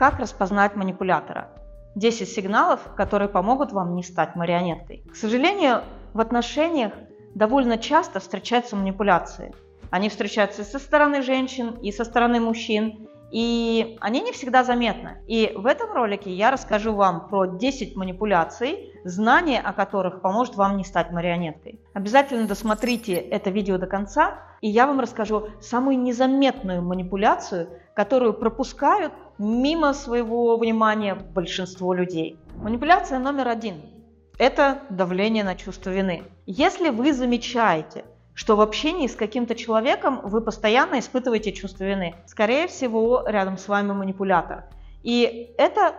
как распознать манипулятора. 10 сигналов, которые помогут вам не стать марионеткой. К сожалению, в отношениях довольно часто встречаются манипуляции. Они встречаются со стороны женщин, и со стороны мужчин, и они не всегда заметны. И в этом ролике я расскажу вам про 10 манипуляций, знание о которых поможет вам не стать марионеткой. Обязательно досмотрите это видео до конца, и я вам расскажу самую незаметную манипуляцию, которую пропускают мимо своего внимания большинство людей. Манипуляция номер один – это давление на чувство вины. Если вы замечаете, что в общении с каким-то человеком вы постоянно испытываете чувство вины. Скорее всего, рядом с вами манипулятор. И это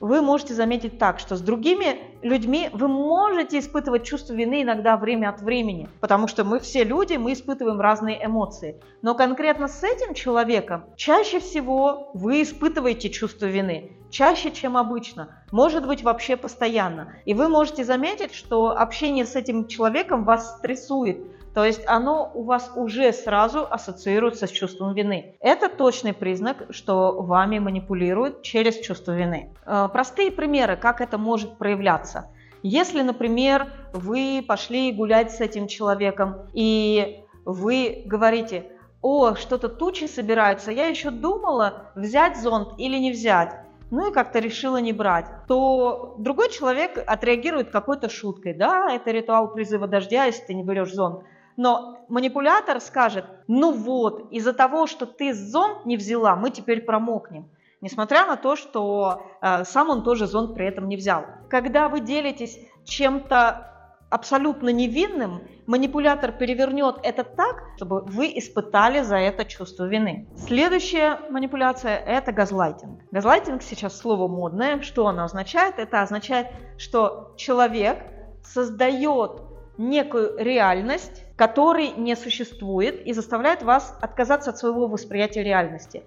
вы можете заметить так, что с другими людьми вы можете испытывать чувство вины иногда время от времени, потому что мы все люди, мы испытываем разные эмоции. Но конкретно с этим человеком чаще всего вы испытываете чувство вины, чаще, чем обычно, может быть вообще постоянно. И вы можете заметить, что общение с этим человеком вас стрессует, то есть оно у вас уже сразу ассоциируется с чувством вины. Это точный признак, что вами манипулируют через чувство вины. Э, простые примеры, как это может проявляться. Если, например, вы пошли гулять с этим человеком, и вы говорите, о, что-то тучи собираются, я еще думала, взять зонт или не взять ну и как-то решила не брать, то другой человек отреагирует какой-то шуткой. Да, это ритуал призыва дождя, если ты не берешь зонт. Но манипулятор скажет, ну вот, из-за того, что ты зонт не взяла, мы теперь промокнем. Несмотря на то, что э, сам он тоже зонт при этом не взял. Когда вы делитесь чем-то абсолютно невинным, манипулятор перевернет это так, чтобы вы испытали за это чувство вины. Следующая манипуляция – это газлайтинг. Газлайтинг сейчас слово модное. Что оно означает? Это означает, что человек создает некую реальность, который не существует и заставляет вас отказаться от своего восприятия реальности.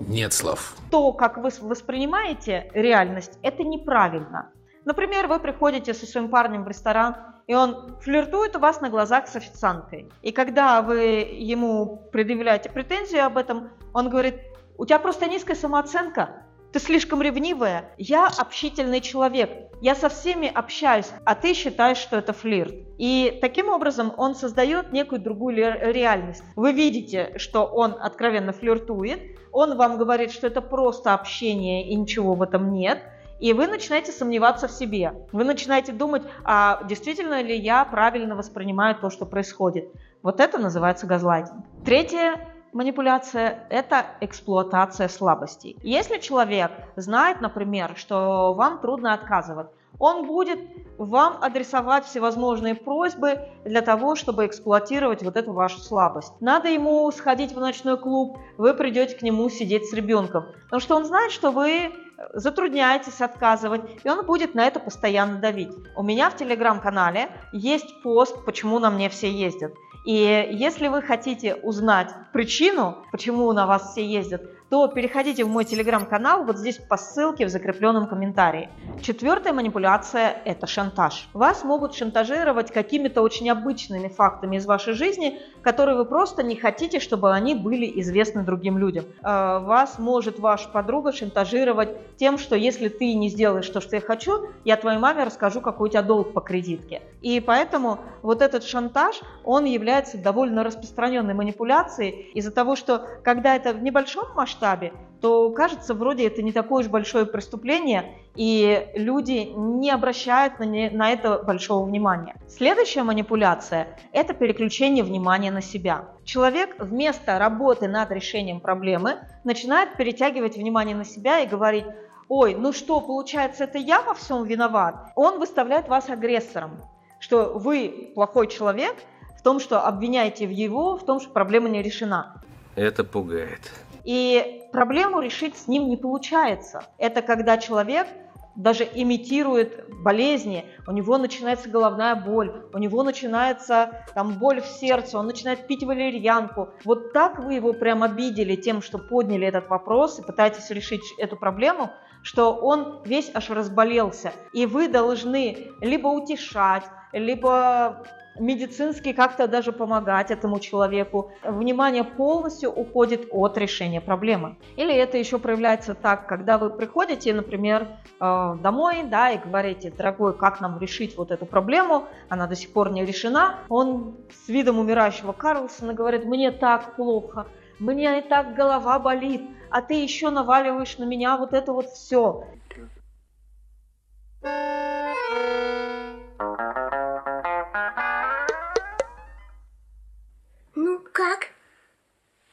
Нет слов. То, как вы воспринимаете реальность, это неправильно. Например, вы приходите со своим парнем в ресторан, и он флиртует у вас на глазах с официанткой. И когда вы ему предъявляете претензию об этом, он говорит, у тебя просто низкая самооценка, ты слишком ревнивая. Я общительный человек. Я со всеми общаюсь, а ты считаешь, что это флирт. И таким образом он создает некую другую реальность. Вы видите, что он откровенно флиртует, он вам говорит, что это просто общение и ничего в этом нет. И вы начинаете сомневаться в себе. Вы начинаете думать, а действительно ли я правильно воспринимаю то, что происходит. Вот это называется газлайтинг. Третье манипуляция – это эксплуатация слабостей. Если человек знает, например, что вам трудно отказывать, он будет вам адресовать всевозможные просьбы для того, чтобы эксплуатировать вот эту вашу слабость. Надо ему сходить в ночной клуб, вы придете к нему сидеть с ребенком, потому что он знает, что вы затрудняетесь отказывать, и он будет на это постоянно давить. У меня в телеграм-канале есть пост, почему на мне все ездят. И если вы хотите узнать причину, почему на вас все ездят, то переходите в мой телеграм-канал вот здесь по ссылке в закрепленном комментарии. Четвертая манипуляция – это шантаж. Вас могут шантажировать какими-то очень обычными фактами из вашей жизни, которые вы просто не хотите, чтобы они были известны другим людям. А, вас может ваша подруга шантажировать тем, что если ты не сделаешь то, что я хочу, я твоей маме расскажу, какой у тебя долг по кредитке. И поэтому вот этот шантаж, он является довольно распространенной манипуляцией из-за того, что когда это в небольшом масштабе, масштабе, то кажется, вроде это не такое уж большое преступление, и люди не обращают на, не, на это большого внимания. Следующая манипуляция – это переключение внимания на себя. Человек вместо работы над решением проблемы начинает перетягивать внимание на себя и говорить, ой, ну что, получается, это я во всем виноват? Он выставляет вас агрессором, что вы плохой человек в том, что обвиняете в его, в том, что проблема не решена. Это пугает. И проблему решить с ним не получается. Это когда человек даже имитирует болезни, у него начинается головная боль, у него начинается там боль в сердце, он начинает пить валерьянку. Вот так вы его прям обидели тем, что подняли этот вопрос и пытаетесь решить эту проблему, что он весь аж разболелся. И вы должны либо утешать, либо медицински как-то даже помогать этому человеку. Внимание полностью уходит от решения проблемы. Или это еще проявляется так, когда вы приходите, например, э, домой, да, и говорите, дорогой, как нам решить вот эту проблему, она до сих пор не решена. Он с видом умирающего Карлсона говорит, мне так плохо, мне и так голова болит, а ты еще наваливаешь на меня вот это вот все.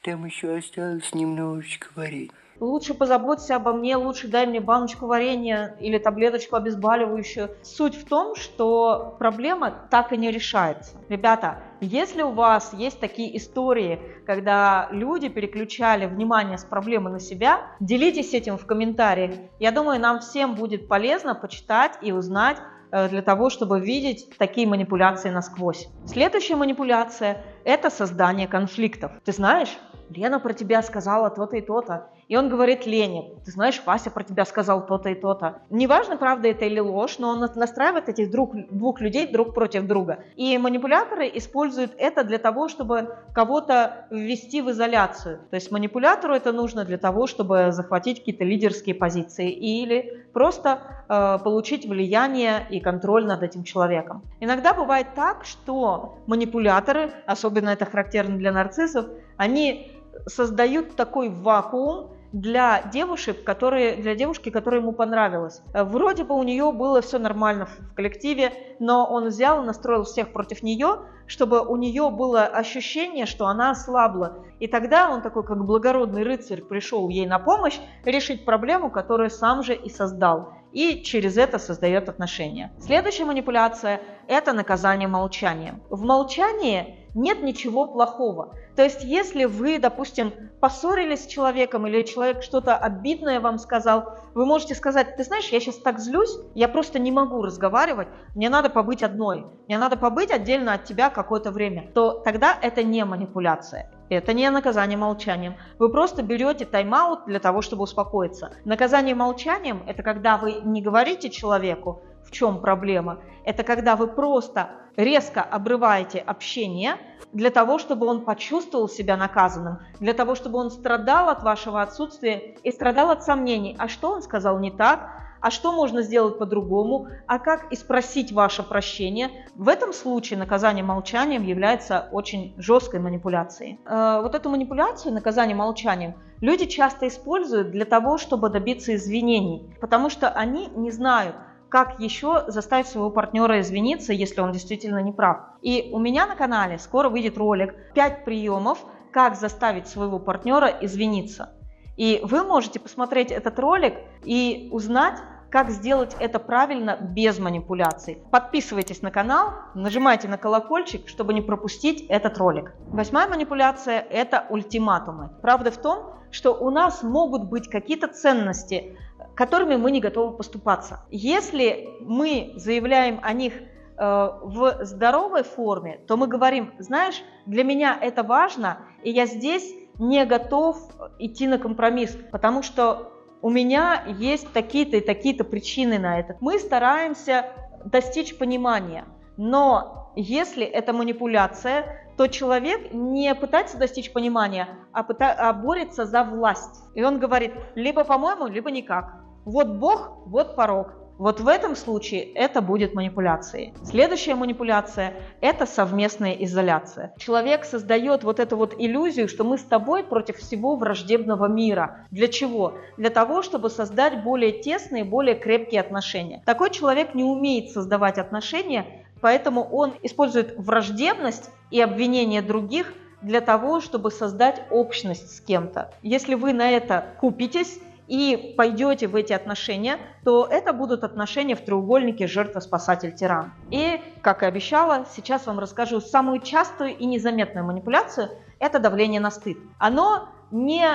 Там еще осталось немножечко варенья. Лучше позаботься обо мне, лучше дай мне баночку варенья или таблеточку обезболивающую. Суть в том, что проблема так и не решается. Ребята, если у вас есть такие истории, когда люди переключали внимание с проблемы на себя, делитесь этим в комментариях. Я думаю, нам всем будет полезно почитать и узнать, э, для того, чтобы видеть такие манипуляции насквозь. Следующая манипуляция – это создание конфликтов. Ты знаешь, Лена про тебя сказала то-то и то-то. И он говорит Лене, ты знаешь, Вася про тебя сказал то-то и то-то. Неважно, правда это или ложь, но он настраивает этих друг, двух людей друг против друга. И манипуляторы используют это для того, чтобы кого-то ввести в изоляцию. То есть манипулятору это нужно для того, чтобы захватить какие-то лидерские позиции или просто э, получить влияние и контроль над этим человеком. Иногда бывает так, что манипуляторы, особенно это характерно для нарциссов, они создают такой вакуум для девушек, которые, для девушки, которая ему понравилась. Вроде бы у нее было все нормально в коллективе, но он взял и настроил всех против нее, чтобы у нее было ощущение, что она ослабла. И тогда он такой, как благородный рыцарь, пришел ей на помощь решить проблему, которую сам же и создал. И через это создает отношения. Следующая манипуляция – это наказание молчанием. В молчании нет ничего плохого. То есть, если вы, допустим, поссорились с человеком или человек что-то обидное вам сказал, вы можете сказать, ты знаешь, я сейчас так злюсь, я просто не могу разговаривать, мне надо побыть одной, мне надо побыть отдельно от тебя какое-то время, то тогда это не манипуляция. Это не наказание молчанием. Вы просто берете тайм-аут для того, чтобы успокоиться. Наказание молчанием – это когда вы не говорите человеку, в чем проблема. Это когда вы просто резко обрываете общение для того, чтобы он почувствовал себя наказанным, для того, чтобы он страдал от вашего отсутствия и страдал от сомнений. А что он сказал не так? А что можно сделать по-другому? А как и спросить ваше прощение? В этом случае наказание молчанием является очень жесткой манипуляцией. Э, вот эту манипуляцию, наказание молчанием, люди часто используют для того, чтобы добиться извинений, потому что они не знают, как еще заставить своего партнера извиниться, если он действительно не прав. И у меня на канале скоро выйдет ролик 5 приемов, как заставить своего партнера извиниться. И вы можете посмотреть этот ролик и узнать, как сделать это правильно без манипуляций. Подписывайтесь на канал, нажимайте на колокольчик, чтобы не пропустить этот ролик. Восьмая манипуляция – это ультиматумы. Правда в том, что у нас могут быть какие-то ценности, которыми мы не готовы поступаться. Если мы заявляем о них э, в здоровой форме, то мы говорим, знаешь, для меня это важно, и я здесь не готов идти на компромисс, потому что у меня есть такие-то и такие-то причины на это. Мы стараемся достичь понимания, но если это манипуляция, то человек не пытается достичь понимания, а, пыта, а борется за власть. И он говорит, либо по-моему, либо никак. Вот Бог, вот порог. Вот в этом случае это будет манипуляцией. Следующая манипуляция – это совместная изоляция. Человек создает вот эту вот иллюзию, что мы с тобой против всего враждебного мира. Для чего? Для того, чтобы создать более тесные, более крепкие отношения. Такой человек не умеет создавать отношения, поэтому он использует враждебность и обвинение других для того, чтобы создать общность с кем-то. Если вы на это купитесь, и пойдете в эти отношения, то это будут отношения в треугольнике жертва-спасатель-тиран. И, как и обещала, сейчас вам расскажу самую частую и незаметную манипуляцию – это давление на стыд. Оно не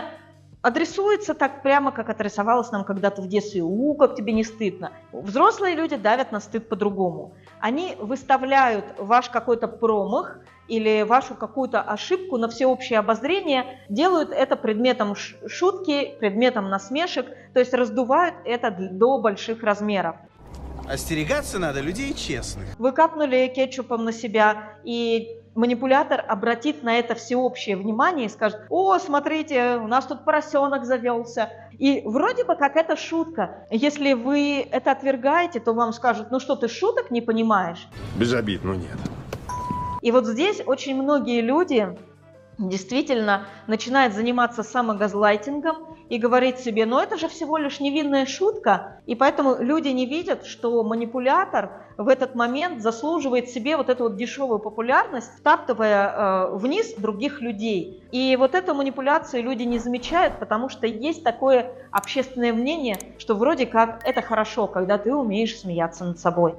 адресуется так прямо, как адресовалось нам когда-то в детстве. У, как тебе не стыдно. Взрослые люди давят на стыд по-другому. Они выставляют ваш какой-то промах или вашу какую-то ошибку на всеобщее обозрение, делают это предметом шутки, предметом насмешек, то есть раздувают это до больших размеров. Остерегаться надо людей честных. Вы капнули кетчупом на себя, и манипулятор обратит на это всеобщее внимание и скажет, о, смотрите, у нас тут поросенок завелся. И вроде бы как это шутка. Если вы это отвергаете, то вам скажут, ну что, ты шуток не понимаешь? Без обид, но нет. И вот здесь очень многие люди действительно начинают заниматься самогазлайтингом и говорить себе, ну это же всего лишь невинная шутка, и поэтому люди не видят, что манипулятор в этот момент заслуживает себе вот эту вот дешевую популярность, втаптывая э, вниз других людей. И вот эту манипуляцию люди не замечают, потому что есть такое общественное мнение, что вроде как это хорошо, когда ты умеешь смеяться над собой.